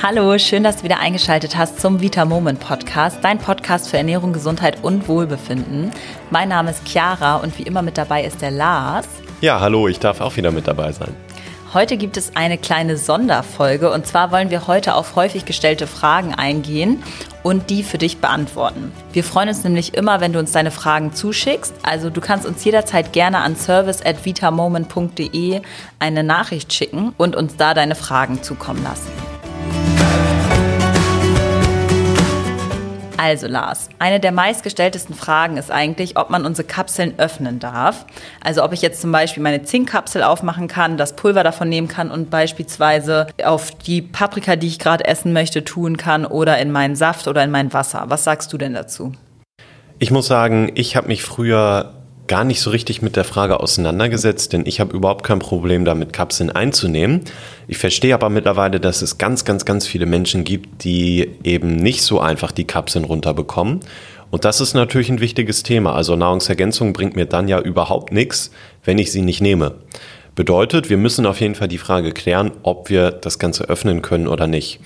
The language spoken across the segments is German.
Hallo, schön, dass du wieder eingeschaltet hast zum Vita Moment Podcast, dein Podcast für Ernährung, Gesundheit und Wohlbefinden. Mein Name ist Chiara und wie immer mit dabei ist der Lars. Ja, hallo, ich darf auch wieder mit dabei sein. Heute gibt es eine kleine Sonderfolge und zwar wollen wir heute auf häufig gestellte Fragen eingehen und die für dich beantworten. Wir freuen uns nämlich immer, wenn du uns deine Fragen zuschickst. Also du kannst uns jederzeit gerne an service@vitamoment.de eine Nachricht schicken und uns da deine Fragen zukommen lassen. Also Lars, eine der meistgestelltesten Fragen ist eigentlich, ob man unsere Kapseln öffnen darf. Also ob ich jetzt zum Beispiel meine Zinkkapsel aufmachen kann, das Pulver davon nehmen kann und beispielsweise auf die Paprika, die ich gerade essen möchte, tun kann oder in meinen Saft oder in mein Wasser. Was sagst du denn dazu? Ich muss sagen, ich habe mich früher gar nicht so richtig mit der Frage auseinandergesetzt, denn ich habe überhaupt kein Problem damit, Kapseln einzunehmen. Ich verstehe aber mittlerweile, dass es ganz, ganz, ganz viele Menschen gibt, die eben nicht so einfach die Kapseln runterbekommen. Und das ist natürlich ein wichtiges Thema. Also Nahrungsergänzung bringt mir dann ja überhaupt nichts, wenn ich sie nicht nehme. Bedeutet, wir müssen auf jeden Fall die Frage klären, ob wir das Ganze öffnen können oder nicht.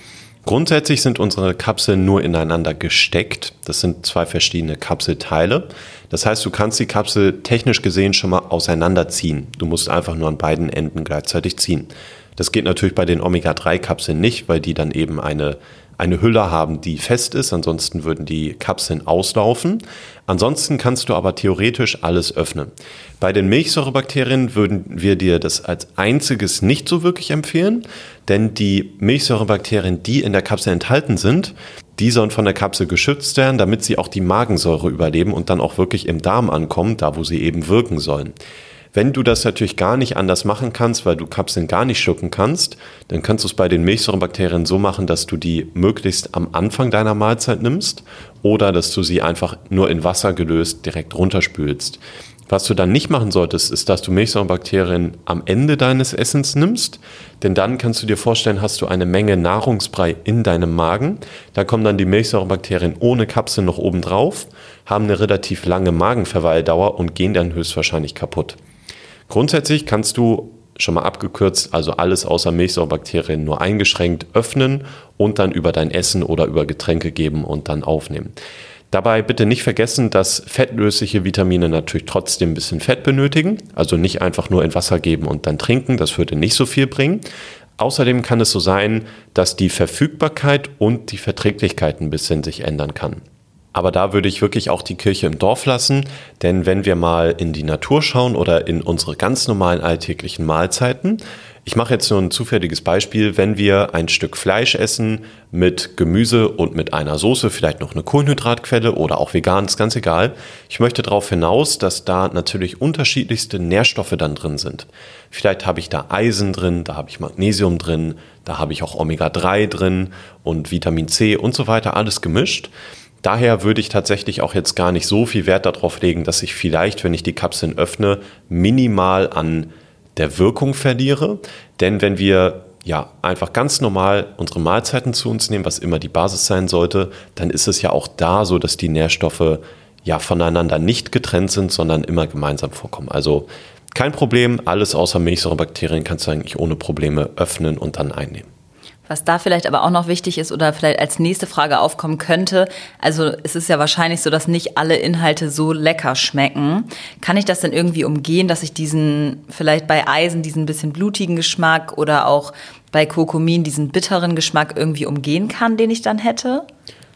Grundsätzlich sind unsere Kapseln nur ineinander gesteckt. Das sind zwei verschiedene Kapselteile. Das heißt, du kannst die Kapsel technisch gesehen schon mal auseinanderziehen. Du musst einfach nur an beiden Enden gleichzeitig ziehen. Das geht natürlich bei den Omega-3-Kapseln nicht, weil die dann eben eine eine Hülle haben, die fest ist, ansonsten würden die Kapseln auslaufen. Ansonsten kannst du aber theoretisch alles öffnen. Bei den Milchsäurebakterien würden wir dir das als einziges nicht so wirklich empfehlen, denn die Milchsäurebakterien, die in der Kapsel enthalten sind, die sollen von der Kapsel geschützt werden, damit sie auch die Magensäure überleben und dann auch wirklich im Darm ankommen, da wo sie eben wirken sollen. Wenn du das natürlich gar nicht anders machen kannst, weil du Kapseln gar nicht schlucken kannst, dann kannst du es bei den Milchsäurebakterien so machen, dass du die möglichst am Anfang deiner Mahlzeit nimmst oder dass du sie einfach nur in Wasser gelöst direkt runterspülst. Was du dann nicht machen solltest, ist, dass du Milchsäurebakterien am Ende deines Essens nimmst, denn dann kannst du dir vorstellen, hast du eine Menge Nahrungsbrei in deinem Magen. Da kommen dann die Milchsäurebakterien ohne Kapsel noch oben drauf, haben eine relativ lange Magenverweildauer und gehen dann höchstwahrscheinlich kaputt. Grundsätzlich kannst du schon mal abgekürzt, also alles außer Milchsäurebakterien nur eingeschränkt öffnen und dann über dein Essen oder über Getränke geben und dann aufnehmen. Dabei bitte nicht vergessen, dass fettlösliche Vitamine natürlich trotzdem ein bisschen Fett benötigen. Also nicht einfach nur in Wasser geben und dann trinken, das würde nicht so viel bringen. Außerdem kann es so sein, dass die Verfügbarkeit und die Verträglichkeit ein bisschen sich ändern kann. Aber da würde ich wirklich auch die Kirche im Dorf lassen, denn wenn wir mal in die Natur schauen oder in unsere ganz normalen alltäglichen Mahlzeiten, ich mache jetzt nur ein zufälliges Beispiel, wenn wir ein Stück Fleisch essen mit Gemüse und mit einer Soße, vielleicht noch eine Kohlenhydratquelle oder auch vegan, ist ganz egal. Ich möchte darauf hinaus, dass da natürlich unterschiedlichste Nährstoffe dann drin sind. Vielleicht habe ich da Eisen drin, da habe ich Magnesium drin, da habe ich auch Omega-3 drin und Vitamin C und so weiter, alles gemischt. Daher würde ich tatsächlich auch jetzt gar nicht so viel Wert darauf legen, dass ich vielleicht, wenn ich die Kapseln öffne, minimal an der Wirkung verliere. Denn wenn wir ja einfach ganz normal unsere Mahlzeiten zu uns nehmen, was immer die Basis sein sollte, dann ist es ja auch da so, dass die Nährstoffe ja voneinander nicht getrennt sind, sondern immer gemeinsam vorkommen. Also kein Problem, alles außer Milchsäurebakterien kannst du eigentlich ohne Probleme öffnen und dann einnehmen. Was da vielleicht aber auch noch wichtig ist oder vielleicht als nächste Frage aufkommen könnte, also es ist ja wahrscheinlich so, dass nicht alle Inhalte so lecker schmecken. Kann ich das denn irgendwie umgehen, dass ich diesen, vielleicht bei Eisen diesen bisschen blutigen Geschmack oder auch bei Kurkumin diesen bitteren Geschmack irgendwie umgehen kann, den ich dann hätte?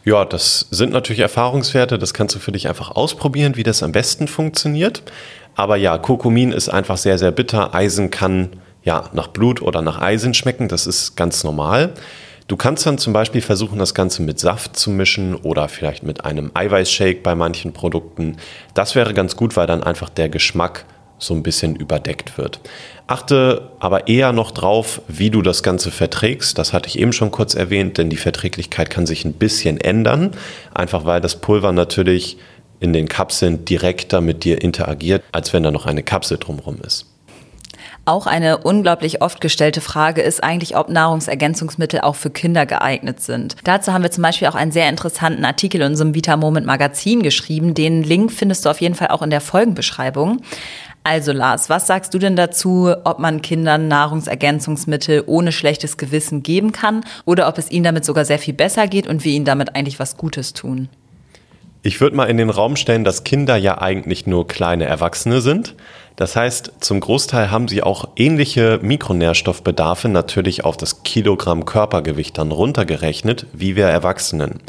Ja, das sind natürlich Erfahrungswerte, das kannst du für dich einfach ausprobieren, wie das am besten funktioniert. Aber ja, Kurkumin ist einfach sehr, sehr bitter. Eisen kann ja, nach Blut oder nach Eisen schmecken. Das ist ganz normal. Du kannst dann zum Beispiel versuchen, das Ganze mit Saft zu mischen oder vielleicht mit einem Eiweißshake bei manchen Produkten. Das wäre ganz gut, weil dann einfach der Geschmack so ein bisschen überdeckt wird. Achte aber eher noch drauf, wie du das Ganze verträgst. Das hatte ich eben schon kurz erwähnt, denn die Verträglichkeit kann sich ein bisschen ändern. Einfach weil das Pulver natürlich in den Kapseln direkter mit dir interagiert, als wenn da noch eine Kapsel drumherum ist. Auch eine unglaublich oft gestellte Frage ist eigentlich, ob Nahrungsergänzungsmittel auch für Kinder geeignet sind. Dazu haben wir zum Beispiel auch einen sehr interessanten Artikel in unserem Vita Moment Magazin geschrieben. Den Link findest du auf jeden Fall auch in der Folgenbeschreibung. Also Lars, was sagst du denn dazu, ob man Kindern Nahrungsergänzungsmittel ohne schlechtes Gewissen geben kann oder ob es ihnen damit sogar sehr viel besser geht und wir ihnen damit eigentlich was Gutes tun? Ich würde mal in den Raum stellen, dass Kinder ja eigentlich nur kleine Erwachsene sind. Das heißt, zum Großteil haben sie auch ähnliche Mikronährstoffbedarfe natürlich auf das Kilogramm Körpergewicht dann runtergerechnet wie wir Erwachsenen.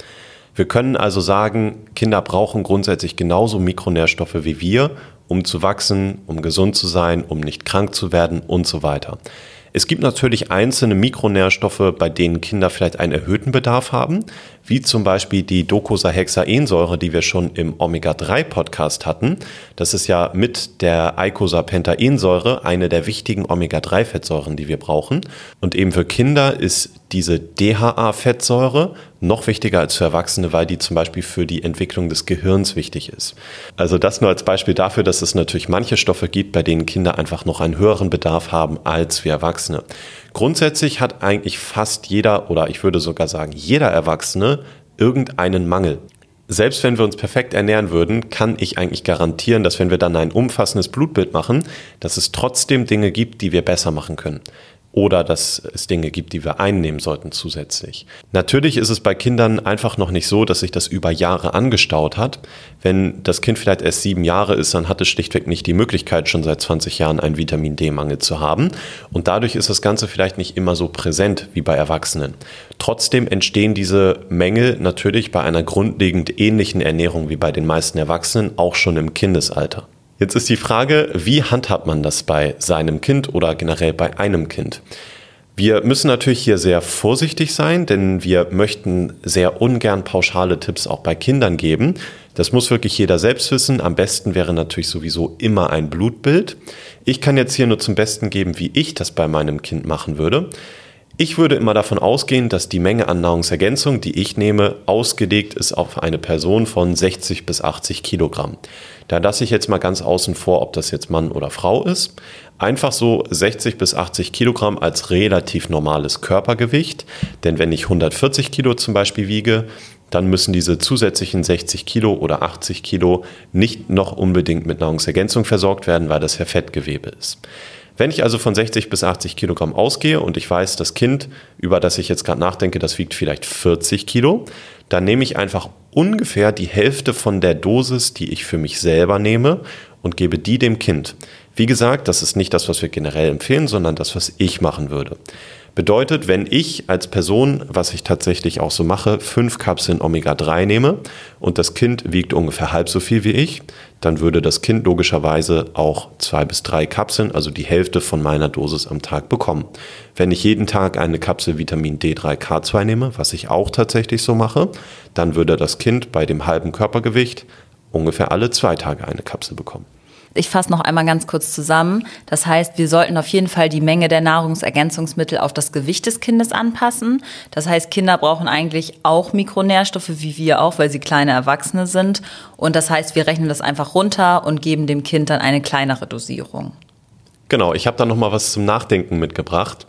Wir können also sagen, Kinder brauchen grundsätzlich genauso Mikronährstoffe wie wir, um zu wachsen, um gesund zu sein, um nicht krank zu werden und so weiter. Es gibt natürlich einzelne Mikronährstoffe, bei denen Kinder vielleicht einen erhöhten Bedarf haben, wie zum Beispiel die Docosahexaensäure, die wir schon im Omega-3-Podcast hatten. Das ist ja mit der Eicosapentaensäure eine der wichtigen Omega-3-Fettsäuren, die wir brauchen. Und eben für Kinder ist diese DHA-Fettsäure noch wichtiger als für Erwachsene, weil die zum Beispiel für die Entwicklung des Gehirns wichtig ist. Also das nur als Beispiel dafür, dass es natürlich manche Stoffe gibt, bei denen Kinder einfach noch einen höheren Bedarf haben als wir Erwachsene. Grundsätzlich hat eigentlich fast jeder oder ich würde sogar sagen jeder Erwachsene irgendeinen Mangel. Selbst wenn wir uns perfekt ernähren würden, kann ich eigentlich garantieren, dass wenn wir dann ein umfassendes Blutbild machen, dass es trotzdem Dinge gibt, die wir besser machen können oder dass es Dinge gibt, die wir einnehmen sollten zusätzlich. Natürlich ist es bei Kindern einfach noch nicht so, dass sich das über Jahre angestaut hat. Wenn das Kind vielleicht erst sieben Jahre ist, dann hat es schlichtweg nicht die Möglichkeit, schon seit 20 Jahren einen Vitamin D-Mangel zu haben. Und dadurch ist das Ganze vielleicht nicht immer so präsent wie bei Erwachsenen. Trotzdem entstehen diese Mängel natürlich bei einer grundlegend ähnlichen Ernährung wie bei den meisten Erwachsenen auch schon im Kindesalter. Jetzt ist die Frage, wie handhabt man das bei seinem Kind oder generell bei einem Kind? Wir müssen natürlich hier sehr vorsichtig sein, denn wir möchten sehr ungern pauschale Tipps auch bei Kindern geben. Das muss wirklich jeder selbst wissen. Am besten wäre natürlich sowieso immer ein Blutbild. Ich kann jetzt hier nur zum Besten geben, wie ich das bei meinem Kind machen würde. Ich würde immer davon ausgehen, dass die Menge an Nahrungsergänzung, die ich nehme, ausgelegt ist auf eine Person von 60 bis 80 Kilogramm. Da lasse ich jetzt mal ganz außen vor, ob das jetzt Mann oder Frau ist. Einfach so 60 bis 80 Kilogramm als relativ normales Körpergewicht. Denn wenn ich 140 Kilo zum Beispiel wiege, dann müssen diese zusätzlichen 60 Kilo oder 80 Kilo nicht noch unbedingt mit Nahrungsergänzung versorgt werden, weil das ja Fettgewebe ist. Wenn ich also von 60 bis 80 Kilogramm ausgehe und ich weiß, das Kind, über das ich jetzt gerade nachdenke, das wiegt vielleicht 40 Kilo, dann nehme ich einfach ungefähr die Hälfte von der Dosis, die ich für mich selber nehme und gebe die dem Kind. Wie gesagt, das ist nicht das, was wir generell empfehlen, sondern das, was ich machen würde. Bedeutet, wenn ich als Person, was ich tatsächlich auch so mache, fünf Kapseln Omega-3 nehme und das Kind wiegt ungefähr halb so viel wie ich, dann würde das Kind logischerweise auch zwei bis drei Kapseln, also die Hälfte von meiner Dosis am Tag bekommen. Wenn ich jeden Tag eine Kapsel Vitamin D3K2 nehme, was ich auch tatsächlich so mache, dann würde das Kind bei dem halben Körpergewicht ungefähr alle zwei Tage eine Kapsel bekommen. Ich fasse noch einmal ganz kurz zusammen. Das heißt, wir sollten auf jeden Fall die Menge der Nahrungsergänzungsmittel auf das Gewicht des Kindes anpassen. Das heißt, Kinder brauchen eigentlich auch Mikronährstoffe, wie wir auch, weil sie kleine Erwachsene sind. Und das heißt, wir rechnen das einfach runter und geben dem Kind dann eine kleinere Dosierung. Genau, ich habe da noch mal was zum Nachdenken mitgebracht.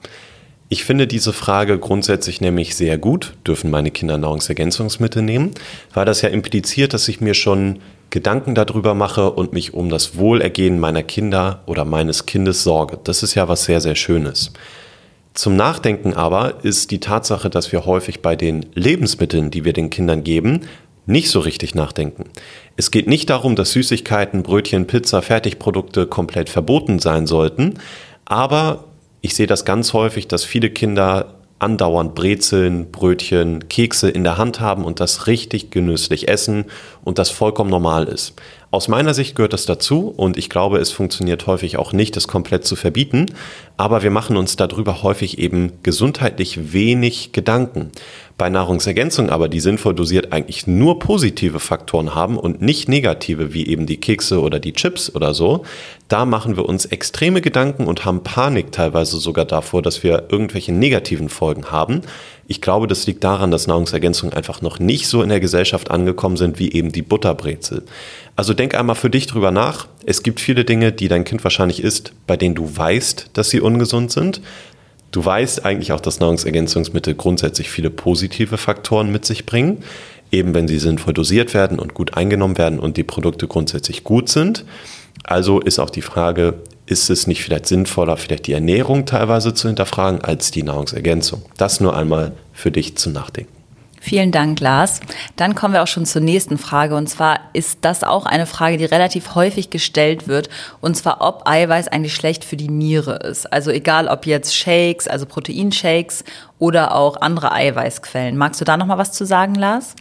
Ich finde diese Frage grundsätzlich nämlich sehr gut, dürfen meine Kinder Nahrungsergänzungsmittel nehmen, weil das ja impliziert, dass ich mir schon Gedanken darüber mache und mich um das Wohlergehen meiner Kinder oder meines Kindes sorge. Das ist ja was sehr, sehr Schönes. Zum Nachdenken aber ist die Tatsache, dass wir häufig bei den Lebensmitteln, die wir den Kindern geben, nicht so richtig nachdenken. Es geht nicht darum, dass Süßigkeiten, Brötchen, Pizza, Fertigprodukte komplett verboten sein sollten, aber ich sehe das ganz häufig, dass viele Kinder andauernd Brezeln, Brötchen, Kekse in der Hand haben und das richtig genüsslich essen und das vollkommen normal ist. Aus meiner Sicht gehört das dazu und ich glaube, es funktioniert häufig auch nicht, das komplett zu verbieten, aber wir machen uns darüber häufig eben gesundheitlich wenig Gedanken. Bei Nahrungsergänzung aber, die sinnvoll dosiert eigentlich nur positive Faktoren haben und nicht negative, wie eben die Kekse oder die Chips oder so, da machen wir uns extreme Gedanken und haben Panik teilweise sogar davor, dass wir irgendwelche negativen Folgen haben. Ich glaube, das liegt daran, dass Nahrungsergänzungen einfach noch nicht so in der Gesellschaft angekommen sind wie eben die Butterbrezel. Also denk einmal für dich drüber nach. Es gibt viele Dinge, die dein Kind wahrscheinlich isst, bei denen du weißt, dass sie ungesund sind. Du weißt eigentlich auch, dass Nahrungsergänzungsmittel grundsätzlich viele positive Faktoren mit sich bringen, eben wenn sie sinnvoll dosiert werden und gut eingenommen werden und die Produkte grundsätzlich gut sind. Also ist auch die Frage, ist es nicht vielleicht sinnvoller, vielleicht die Ernährung teilweise zu hinterfragen als die Nahrungsergänzung? Das nur einmal für dich zu nachdenken. Vielen Dank, Lars. Dann kommen wir auch schon zur nächsten Frage. Und zwar ist das auch eine Frage, die relativ häufig gestellt wird. Und zwar, ob Eiweiß eigentlich schlecht für die Niere ist. Also egal, ob jetzt Shakes, also Proteinshakes oder auch andere Eiweißquellen. Magst du da noch mal was zu sagen, Lars?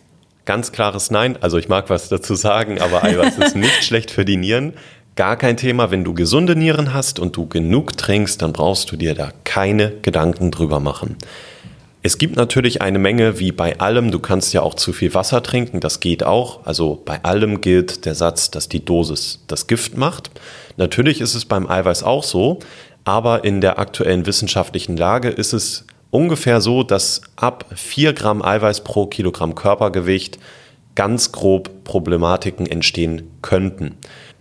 Ganz klares Nein. Also ich mag was dazu sagen, aber Eiweiß ist nicht schlecht für die Nieren. Gar kein Thema. Wenn du gesunde Nieren hast und du genug trinkst, dann brauchst du dir da keine Gedanken drüber machen. Es gibt natürlich eine Menge, wie bei allem, du kannst ja auch zu viel Wasser trinken, das geht auch. Also bei allem gilt der Satz, dass die Dosis das Gift macht. Natürlich ist es beim Eiweiß auch so, aber in der aktuellen wissenschaftlichen Lage ist es ungefähr so, dass ab 4 Gramm Eiweiß pro Kilogramm Körpergewicht ganz grob Problematiken entstehen könnten.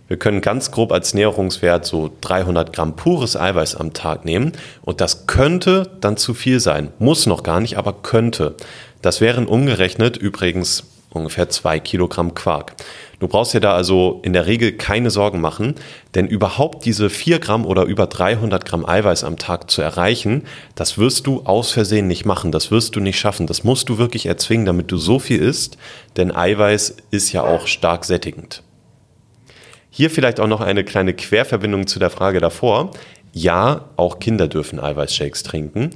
Wir können ganz grob als Näherungswert so 300 Gramm pures Eiweiß am Tag nehmen und das könnte dann zu viel sein. Muss noch gar nicht, aber könnte. Das wären umgerechnet übrigens ungefähr zwei Kilogramm Quark. Du brauchst dir da also in der Regel keine Sorgen machen, denn überhaupt diese 4 Gramm oder über 300 Gramm Eiweiß am Tag zu erreichen, das wirst du aus Versehen nicht machen, das wirst du nicht schaffen, das musst du wirklich erzwingen, damit du so viel isst, denn Eiweiß ist ja auch stark sättigend. Hier vielleicht auch noch eine kleine Querverbindung zu der Frage davor. Ja, auch Kinder dürfen Eiweißshakes trinken.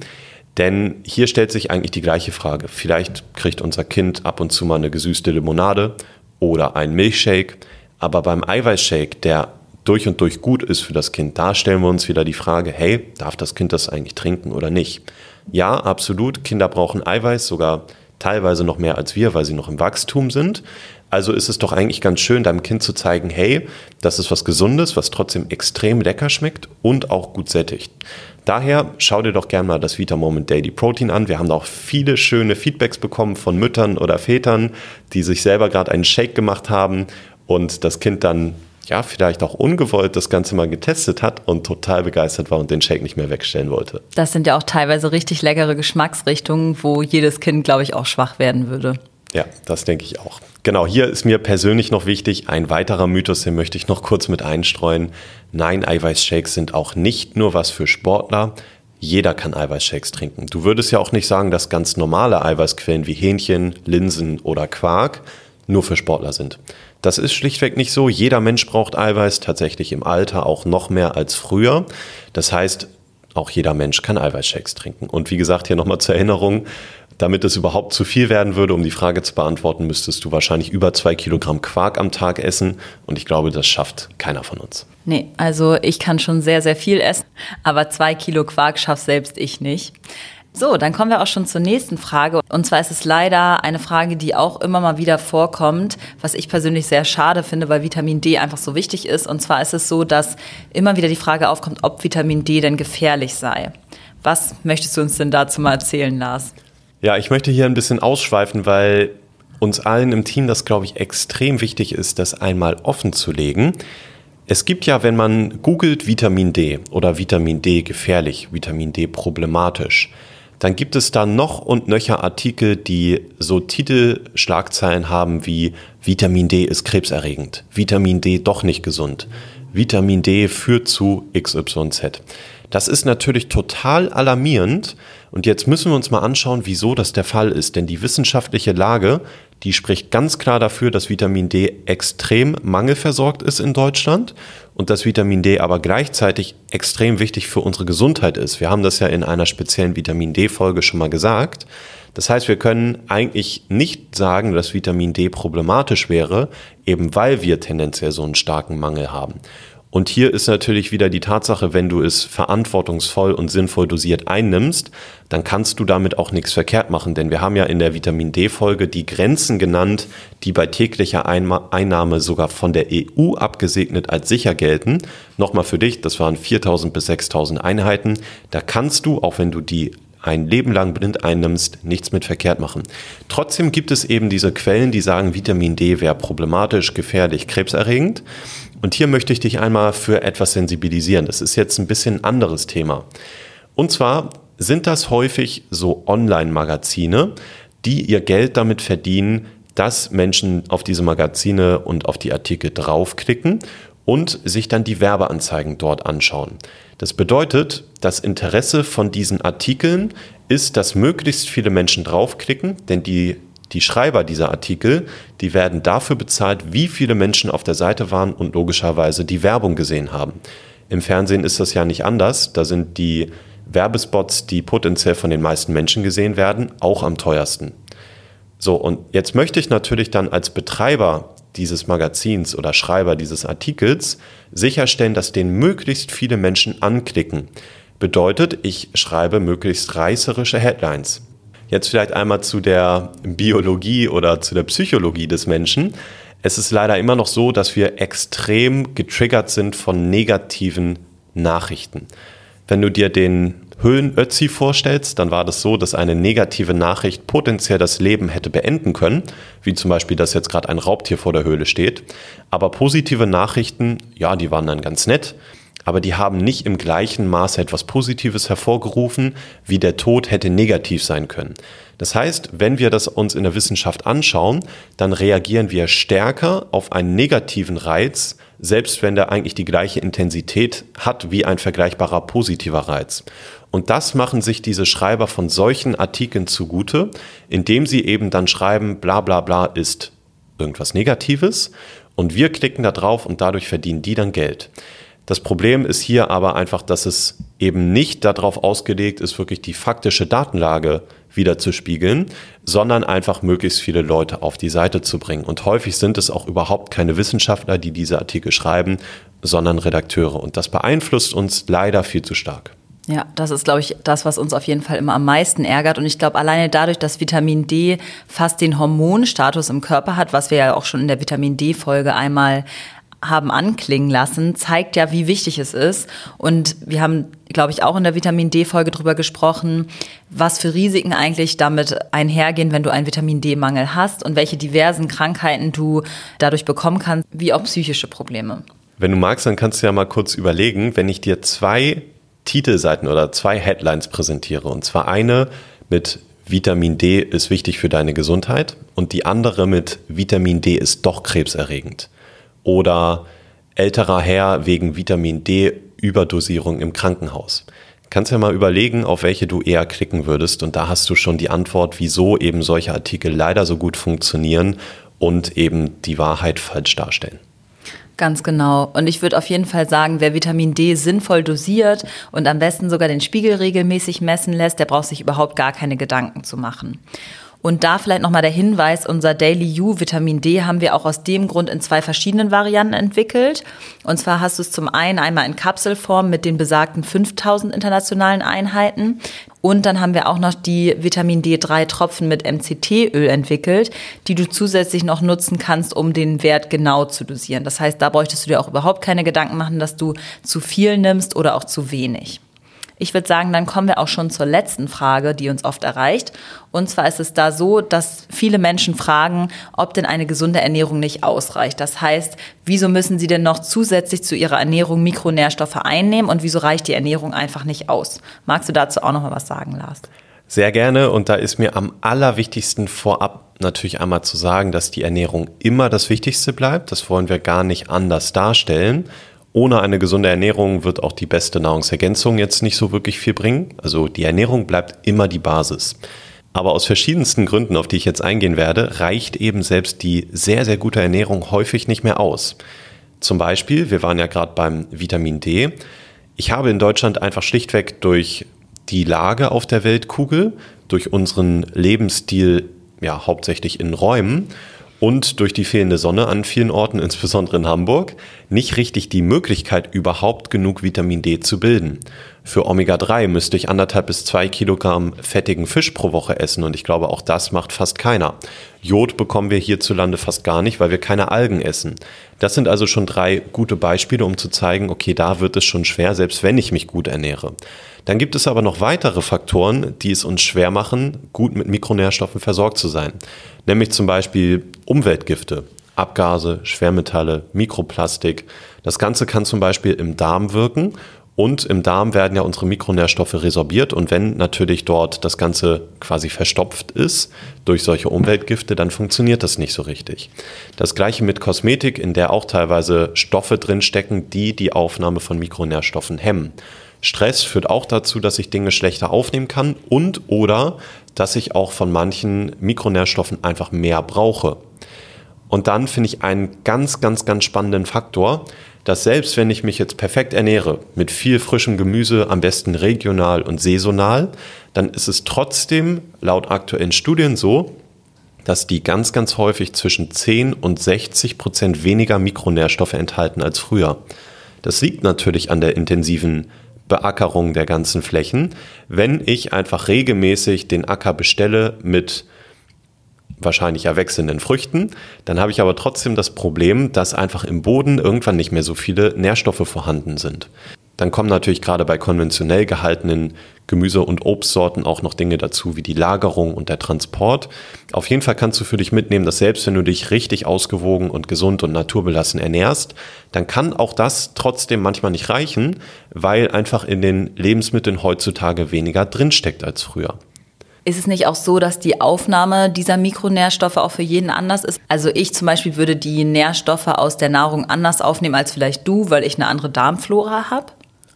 Denn hier stellt sich eigentlich die gleiche Frage. Vielleicht kriegt unser Kind ab und zu mal eine gesüßte Limonade oder einen Milchshake. Aber beim Eiweißshake, der durch und durch gut ist für das Kind, da stellen wir uns wieder die Frage, hey, darf das Kind das eigentlich trinken oder nicht? Ja, absolut. Kinder brauchen Eiweiß, sogar teilweise noch mehr als wir, weil sie noch im Wachstum sind. Also ist es doch eigentlich ganz schön, deinem Kind zu zeigen, hey, das ist was Gesundes, was trotzdem extrem lecker schmeckt und auch gut sättigt. Daher schau dir doch gerne mal das Vita Moment Daily Protein an. Wir haben da auch viele schöne Feedbacks bekommen von Müttern oder Vätern, die sich selber gerade einen Shake gemacht haben und das Kind dann ja, vielleicht auch ungewollt das Ganze mal getestet hat und total begeistert war und den Shake nicht mehr wegstellen wollte. Das sind ja auch teilweise richtig leckere Geschmacksrichtungen, wo jedes Kind, glaube ich, auch schwach werden würde. Ja, das denke ich auch. Genau, hier ist mir persönlich noch wichtig, ein weiterer Mythos, den möchte ich noch kurz mit einstreuen. Nein, Eiweißshakes sind auch nicht nur was für Sportler. Jeder kann Eiweißshakes trinken. Du würdest ja auch nicht sagen, dass ganz normale Eiweißquellen wie Hähnchen, Linsen oder Quark nur für Sportler sind. Das ist schlichtweg nicht so. Jeder Mensch braucht Eiweiß, tatsächlich im Alter auch noch mehr als früher. Das heißt, auch jeder Mensch kann Eiweißshakes trinken. Und wie gesagt, hier nochmal zur Erinnerung, damit es überhaupt zu viel werden würde, um die Frage zu beantworten, müsstest du wahrscheinlich über zwei Kilogramm Quark am Tag essen. Und ich glaube, das schafft keiner von uns. Nee, also ich kann schon sehr, sehr viel essen, aber zwei Kilo Quark schafft selbst ich nicht. So, dann kommen wir auch schon zur nächsten Frage. Und zwar ist es leider eine Frage, die auch immer mal wieder vorkommt, was ich persönlich sehr schade finde, weil Vitamin D einfach so wichtig ist. Und zwar ist es so, dass immer wieder die Frage aufkommt, ob Vitamin D denn gefährlich sei. Was möchtest du uns denn dazu mal erzählen, Lars? Ja, ich möchte hier ein bisschen ausschweifen, weil uns allen im Team das, glaube ich, extrem wichtig ist, das einmal offen zu legen. Es gibt ja, wenn man googelt Vitamin D oder Vitamin D gefährlich, Vitamin D problematisch, dann gibt es da noch und nöcher Artikel, die so Titelschlagzeilen haben wie Vitamin D ist krebserregend, Vitamin D doch nicht gesund, Vitamin D führt zu XYZ. Das ist natürlich total alarmierend und jetzt müssen wir uns mal anschauen, wieso das der Fall ist. Denn die wissenschaftliche Lage, die spricht ganz klar dafür, dass Vitamin D extrem mangelversorgt ist in Deutschland und dass Vitamin D aber gleichzeitig extrem wichtig für unsere Gesundheit ist. Wir haben das ja in einer speziellen Vitamin D-Folge schon mal gesagt. Das heißt, wir können eigentlich nicht sagen, dass Vitamin D problematisch wäre, eben weil wir tendenziell so einen starken Mangel haben. Und hier ist natürlich wieder die Tatsache, wenn du es verantwortungsvoll und sinnvoll dosiert einnimmst, dann kannst du damit auch nichts verkehrt machen. Denn wir haben ja in der Vitamin D-Folge die Grenzen genannt, die bei täglicher Einnahme sogar von der EU abgesegnet als sicher gelten. Nochmal für dich, das waren 4000 bis 6000 Einheiten. Da kannst du, auch wenn du die ein Leben lang blind einnimmst, nichts mit verkehrt machen. Trotzdem gibt es eben diese Quellen, die sagen, Vitamin D wäre problematisch, gefährlich, krebserregend. Und hier möchte ich dich einmal für etwas sensibilisieren. Das ist jetzt ein bisschen anderes Thema. Und zwar sind das häufig so Online-Magazine, die ihr Geld damit verdienen, dass Menschen auf diese Magazine und auf die Artikel draufklicken und sich dann die Werbeanzeigen dort anschauen. Das bedeutet, das Interesse von diesen Artikeln ist, dass möglichst viele Menschen draufklicken, denn die, die Schreiber dieser Artikel, die werden dafür bezahlt, wie viele Menschen auf der Seite waren und logischerweise die Werbung gesehen haben. Im Fernsehen ist das ja nicht anders. Da sind die Werbespots, die potenziell von den meisten Menschen gesehen werden, auch am teuersten. So, und jetzt möchte ich natürlich dann als Betreiber dieses Magazins oder Schreiber dieses Artikels sicherstellen, dass den möglichst viele Menschen anklicken. Bedeutet, ich schreibe möglichst reißerische Headlines. Jetzt vielleicht einmal zu der Biologie oder zu der Psychologie des Menschen. Es ist leider immer noch so, dass wir extrem getriggert sind von negativen Nachrichten. Wenn du dir den Höhlenötzi vorstellst, dann war das so, dass eine negative Nachricht potenziell das Leben hätte beenden können, wie zum Beispiel, dass jetzt gerade ein Raubtier vor der Höhle steht. Aber positive Nachrichten, ja, die waren dann ganz nett, aber die haben nicht im gleichen Maße etwas Positives hervorgerufen, wie der Tod hätte negativ sein können. Das heißt, wenn wir das uns in der Wissenschaft anschauen, dann reagieren wir stärker auf einen negativen Reiz, selbst wenn der eigentlich die gleiche Intensität hat wie ein vergleichbarer positiver Reiz. Und das machen sich diese Schreiber von solchen Artikeln zugute, indem sie eben dann schreiben, bla bla bla ist irgendwas Negatives und wir klicken da drauf und dadurch verdienen die dann Geld. Das Problem ist hier aber einfach, dass es eben nicht darauf ausgelegt ist, wirklich die faktische Datenlage wieder zu spiegeln, sondern einfach möglichst viele Leute auf die Seite zu bringen. Und häufig sind es auch überhaupt keine Wissenschaftler, die diese Artikel schreiben, sondern Redakteure. Und das beeinflusst uns leider viel zu stark. Ja, das ist, glaube ich, das, was uns auf jeden Fall immer am meisten ärgert. Und ich glaube, alleine dadurch, dass Vitamin D fast den Hormonstatus im Körper hat, was wir ja auch schon in der Vitamin D-Folge einmal haben anklingen lassen, zeigt ja, wie wichtig es ist. Und wir haben, glaube ich, auch in der Vitamin D-Folge drüber gesprochen, was für Risiken eigentlich damit einhergehen, wenn du einen Vitamin D-Mangel hast und welche diversen Krankheiten du dadurch bekommen kannst, wie auch psychische Probleme. Wenn du magst, dann kannst du ja mal kurz überlegen, wenn ich dir zwei Titelseiten oder zwei Headlines präsentiere. Und zwar eine mit Vitamin D ist wichtig für deine Gesundheit und die andere mit Vitamin D ist doch krebserregend. Oder älterer Herr wegen Vitamin D Überdosierung im Krankenhaus. Kannst ja mal überlegen, auf welche du eher klicken würdest und da hast du schon die Antwort, wieso eben solche Artikel leider so gut funktionieren und eben die Wahrheit falsch darstellen. Ganz genau. Und ich würde auf jeden Fall sagen, wer Vitamin D sinnvoll dosiert und am besten sogar den Spiegel regelmäßig messen lässt, der braucht sich überhaupt gar keine Gedanken zu machen. Und da vielleicht nochmal der Hinweis, unser Daily U Vitamin D haben wir auch aus dem Grund in zwei verschiedenen Varianten entwickelt. Und zwar hast du es zum einen einmal in Kapselform mit den besagten 5000 internationalen Einheiten. Und dann haben wir auch noch die Vitamin D3 Tropfen mit MCT-Öl entwickelt, die du zusätzlich noch nutzen kannst, um den Wert genau zu dosieren. Das heißt, da bräuchtest du dir auch überhaupt keine Gedanken machen, dass du zu viel nimmst oder auch zu wenig. Ich würde sagen, dann kommen wir auch schon zur letzten Frage, die uns oft erreicht. Und zwar ist es da so, dass viele Menschen fragen, ob denn eine gesunde Ernährung nicht ausreicht. Das heißt, wieso müssen sie denn noch zusätzlich zu ihrer Ernährung Mikronährstoffe einnehmen und wieso reicht die Ernährung einfach nicht aus? Magst du dazu auch noch mal was sagen, Lars? Sehr gerne. Und da ist mir am allerwichtigsten vorab natürlich einmal zu sagen, dass die Ernährung immer das Wichtigste bleibt. Das wollen wir gar nicht anders darstellen ohne eine gesunde Ernährung wird auch die beste Nahrungsergänzung jetzt nicht so wirklich viel bringen. Also die Ernährung bleibt immer die Basis. Aber aus verschiedensten Gründen, auf die ich jetzt eingehen werde, reicht eben selbst die sehr, sehr gute Ernährung häufig nicht mehr aus. Zum Beispiel, wir waren ja gerade beim Vitamin D. Ich habe in Deutschland einfach schlichtweg durch die Lage auf der Weltkugel, durch unseren Lebensstil, ja, hauptsächlich in Räumen und durch die fehlende Sonne an vielen Orten, insbesondere in Hamburg, nicht richtig die Möglichkeit, überhaupt genug Vitamin D zu bilden. Für Omega-3 müsste ich anderthalb bis zwei Kilogramm fettigen Fisch pro Woche essen und ich glaube, auch das macht fast keiner. Jod bekommen wir hierzulande fast gar nicht, weil wir keine Algen essen. Das sind also schon drei gute Beispiele, um zu zeigen, okay, da wird es schon schwer, selbst wenn ich mich gut ernähre. Dann gibt es aber noch weitere Faktoren, die es uns schwer machen, gut mit Mikronährstoffen versorgt zu sein. Nämlich zum Beispiel Umweltgifte, Abgase, Schwermetalle, Mikroplastik. Das Ganze kann zum Beispiel im Darm wirken und im Darm werden ja unsere Mikronährstoffe resorbiert und wenn natürlich dort das Ganze quasi verstopft ist durch solche Umweltgifte, dann funktioniert das nicht so richtig. Das gleiche mit Kosmetik, in der auch teilweise Stoffe drin stecken, die die Aufnahme von Mikronährstoffen hemmen. Stress führt auch dazu, dass ich Dinge schlechter aufnehmen kann und oder dass ich auch von manchen Mikronährstoffen einfach mehr brauche. Und dann finde ich einen ganz, ganz, ganz spannenden Faktor, dass selbst wenn ich mich jetzt perfekt ernähre, mit viel frischem Gemüse, am besten regional und saisonal, dann ist es trotzdem laut aktuellen Studien so, dass die ganz, ganz häufig zwischen 10 und 60 Prozent weniger Mikronährstoffe enthalten als früher. Das liegt natürlich an der intensiven Beackerung der ganzen Flächen. Wenn ich einfach regelmäßig den Acker bestelle mit wahrscheinlich erwachsenen Früchten. Dann habe ich aber trotzdem das Problem, dass einfach im Boden irgendwann nicht mehr so viele Nährstoffe vorhanden sind. Dann kommen natürlich gerade bei konventionell gehaltenen Gemüse- und Obstsorten auch noch Dinge dazu, wie die Lagerung und der Transport. Auf jeden Fall kannst du für dich mitnehmen, dass selbst wenn du dich richtig ausgewogen und gesund und naturbelassen ernährst, dann kann auch das trotzdem manchmal nicht reichen, weil einfach in den Lebensmitteln heutzutage weniger drinsteckt als früher. Ist es nicht auch so, dass die Aufnahme dieser Mikronährstoffe auch für jeden anders ist? Also ich zum Beispiel würde die Nährstoffe aus der Nahrung anders aufnehmen als vielleicht du, weil ich eine andere Darmflora habe?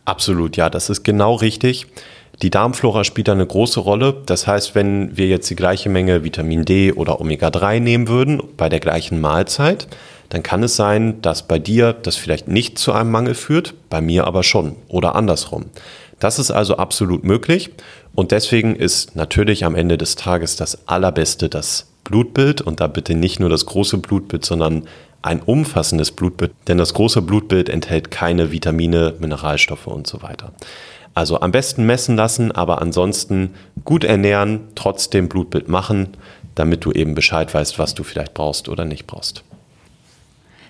Absolut, ja, das ist genau richtig. Die Darmflora spielt da eine große Rolle. Das heißt, wenn wir jetzt die gleiche Menge Vitamin D oder Omega-3 nehmen würden bei der gleichen Mahlzeit, dann kann es sein, dass bei dir das vielleicht nicht zu einem Mangel führt, bei mir aber schon oder andersrum. Das ist also absolut möglich und deswegen ist natürlich am Ende des Tages das Allerbeste das Blutbild und da bitte nicht nur das große Blutbild, sondern ein umfassendes Blutbild, denn das große Blutbild enthält keine Vitamine, Mineralstoffe und so weiter. Also am besten messen lassen, aber ansonsten gut ernähren, trotzdem Blutbild machen, damit du eben Bescheid weißt, was du vielleicht brauchst oder nicht brauchst.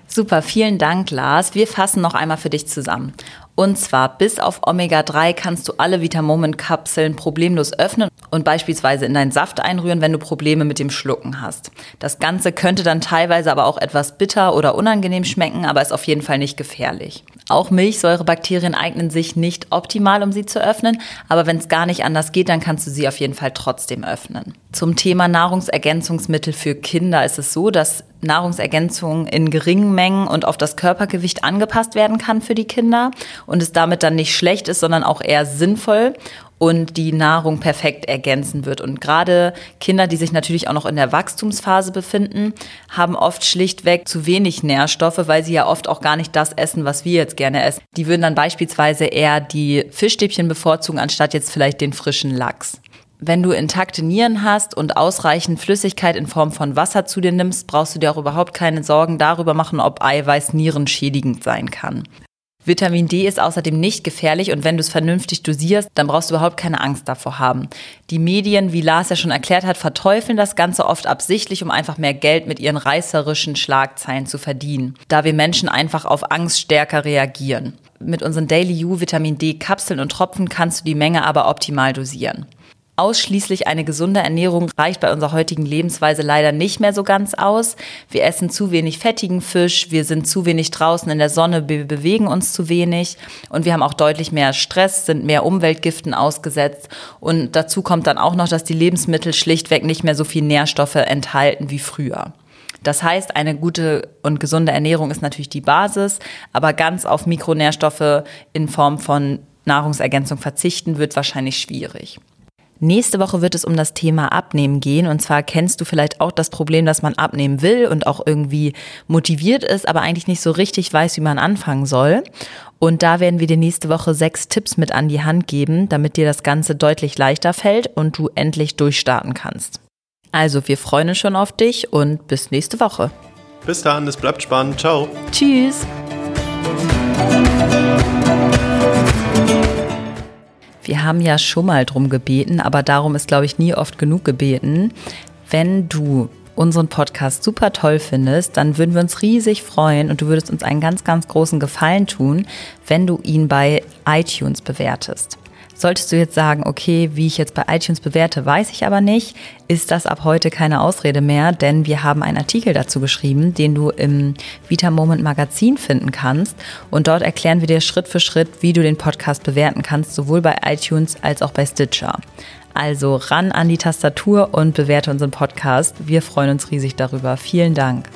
Super, vielen Dank, Lars. Wir fassen noch einmal für dich zusammen. Und zwar bis auf Omega-3 kannst du alle Vitamomen-Kapseln problemlos öffnen und beispielsweise in deinen Saft einrühren, wenn du Probleme mit dem Schlucken hast. Das Ganze könnte dann teilweise aber auch etwas bitter oder unangenehm schmecken, aber ist auf jeden Fall nicht gefährlich. Auch Milchsäurebakterien eignen sich nicht optimal, um sie zu öffnen, aber wenn es gar nicht anders geht, dann kannst du sie auf jeden Fall trotzdem öffnen. Zum Thema Nahrungsergänzungsmittel für Kinder ist es so, dass Nahrungsergänzung in geringen Mengen und auf das Körpergewicht angepasst werden kann für die Kinder und es damit dann nicht schlecht ist, sondern auch eher sinnvoll und die Nahrung perfekt ergänzen wird. Und gerade Kinder, die sich natürlich auch noch in der Wachstumsphase befinden, haben oft schlichtweg zu wenig Nährstoffe, weil sie ja oft auch gar nicht das essen, was wir jetzt gerne essen. Die würden dann beispielsweise eher die Fischstäbchen bevorzugen, anstatt jetzt vielleicht den frischen Lachs. Wenn du intakte Nieren hast und ausreichend Flüssigkeit in Form von Wasser zu dir nimmst, brauchst du dir auch überhaupt keine Sorgen darüber machen, ob Eiweiß nierenschädigend sein kann. Vitamin D ist außerdem nicht gefährlich und wenn du es vernünftig dosierst, dann brauchst du überhaupt keine Angst davor haben. Die Medien, wie Lars ja schon erklärt hat, verteufeln das Ganze oft absichtlich, um einfach mehr Geld mit ihren reißerischen Schlagzeilen zu verdienen, da wir Menschen einfach auf Angst stärker reagieren. Mit unseren Daily U Vitamin D Kapseln und Tropfen kannst du die Menge aber optimal dosieren. Ausschließlich eine gesunde Ernährung reicht bei unserer heutigen Lebensweise leider nicht mehr so ganz aus. Wir essen zu wenig fettigen Fisch, wir sind zu wenig draußen in der Sonne, wir bewegen uns zu wenig und wir haben auch deutlich mehr Stress, sind mehr Umweltgiften ausgesetzt und dazu kommt dann auch noch, dass die Lebensmittel schlichtweg nicht mehr so viel Nährstoffe enthalten wie früher. Das heißt, eine gute und gesunde Ernährung ist natürlich die Basis, aber ganz auf Mikronährstoffe in Form von Nahrungsergänzung verzichten wird wahrscheinlich schwierig. Nächste Woche wird es um das Thema Abnehmen gehen. Und zwar kennst du vielleicht auch das Problem, dass man abnehmen will und auch irgendwie motiviert ist, aber eigentlich nicht so richtig weiß, wie man anfangen soll. Und da werden wir dir nächste Woche sechs Tipps mit an die Hand geben, damit dir das Ganze deutlich leichter fällt und du endlich durchstarten kannst. Also, wir freuen uns schon auf dich und bis nächste Woche. Bis dann, es bleibt spannend. Ciao. Tschüss. Wir haben ja schon mal drum gebeten, aber darum ist, glaube ich, nie oft genug gebeten. Wenn du unseren Podcast super toll findest, dann würden wir uns riesig freuen und du würdest uns einen ganz, ganz großen Gefallen tun, wenn du ihn bei iTunes bewertest. Solltest du jetzt sagen, okay, wie ich jetzt bei iTunes bewerte, weiß ich aber nicht, ist das ab heute keine Ausrede mehr, denn wir haben einen Artikel dazu geschrieben, den du im Vita Moment Magazin finden kannst. Und dort erklären wir dir Schritt für Schritt, wie du den Podcast bewerten kannst, sowohl bei iTunes als auch bei Stitcher. Also ran an die Tastatur und bewerte unseren Podcast. Wir freuen uns riesig darüber. Vielen Dank.